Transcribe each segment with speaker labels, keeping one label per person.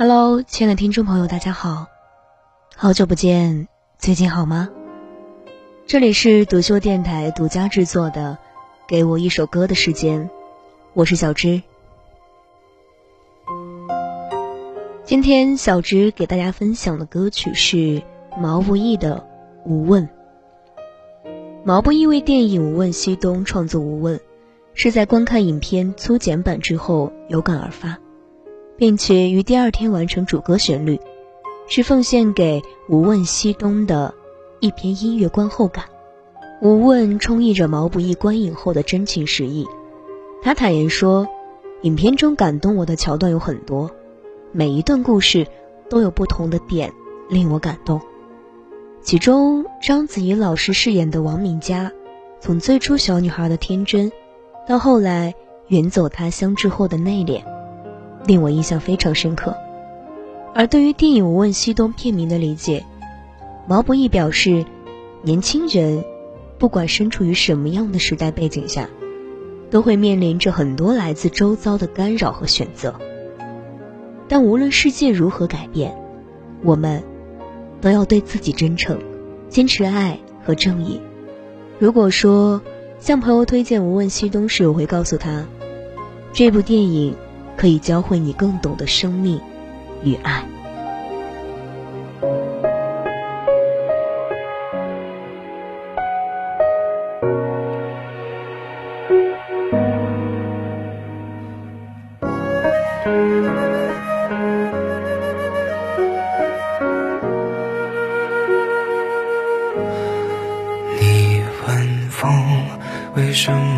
Speaker 1: Hello，亲爱的听众朋友，大家好，好久不见，最近好吗？这里是独秀电台独家制作的《给我一首歌的时间》，我是小芝。今天小芝给大家分享的歌曲是毛不易的《无问》。毛不易为电影《无问西东》创作《无问》，是在观看影片粗剪版之后有感而发。并且于第二天完成主歌旋律，是奉献给《无问西东》的一篇音乐观后感。《无问》充溢着毛不易观影后的真情实意。他坦言说：“影片中感动我的桥段有很多，每一段故事都有不同的点令我感动。其中，章子怡老师饰演的王敏佳，从最初小女孩的天真，到后来远走他乡之后的内敛。”令我印象非常深刻。而对于电影《无问西东》片名的理解，毛不易表示，年轻人不管身处于什么样的时代背景下，都会面临着很多来自周遭的干扰和选择。但无论世界如何改变，我们都要对自己真诚，坚持爱和正义。如果说向朋友推荐《无问西东》时，我会告诉他，这部电影。可以教会你更懂得生命与爱。
Speaker 2: 你问风为什么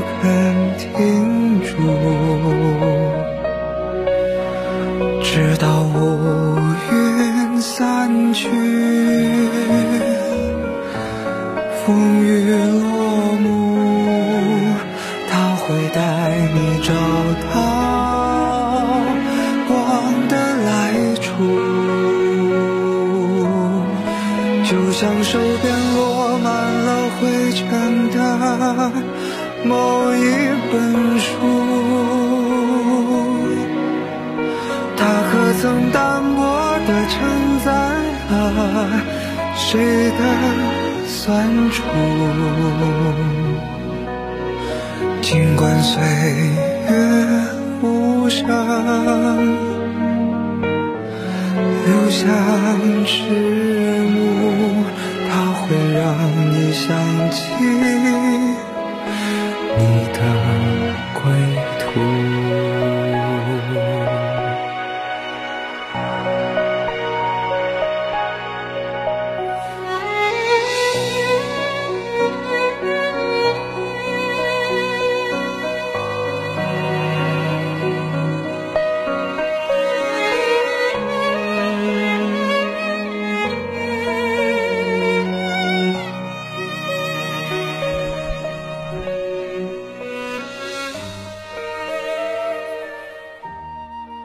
Speaker 2: 不肯停住，直到乌云散去，风雨落幕，他会带你找到光的来处，就像手边落满了灰尘的。某一本书，它可曾单薄地承载了谁的酸楚？尽管岁月无声，留下迟暮，它会让你想起。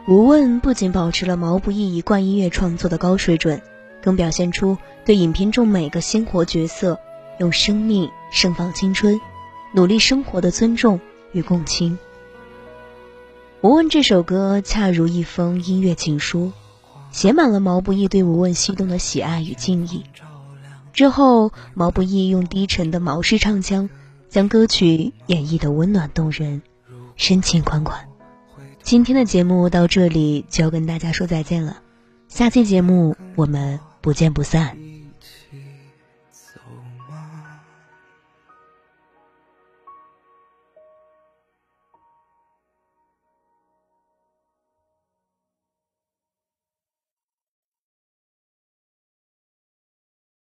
Speaker 1: 无问不仅保持了毛不易一贯音乐创作的高水准，更表现出对影片中每个鲜活角色用生命盛放青春、努力生活的尊重与共情。无问这首歌恰如一封音乐情书，写满了毛不易对无问西东的喜爱与敬意。之后，毛不易用低沉的毛式唱腔，将歌曲演绎的温暖动人、深情款款。今天的节目到这里就要跟大家说再见了，下期节目我们不见不散。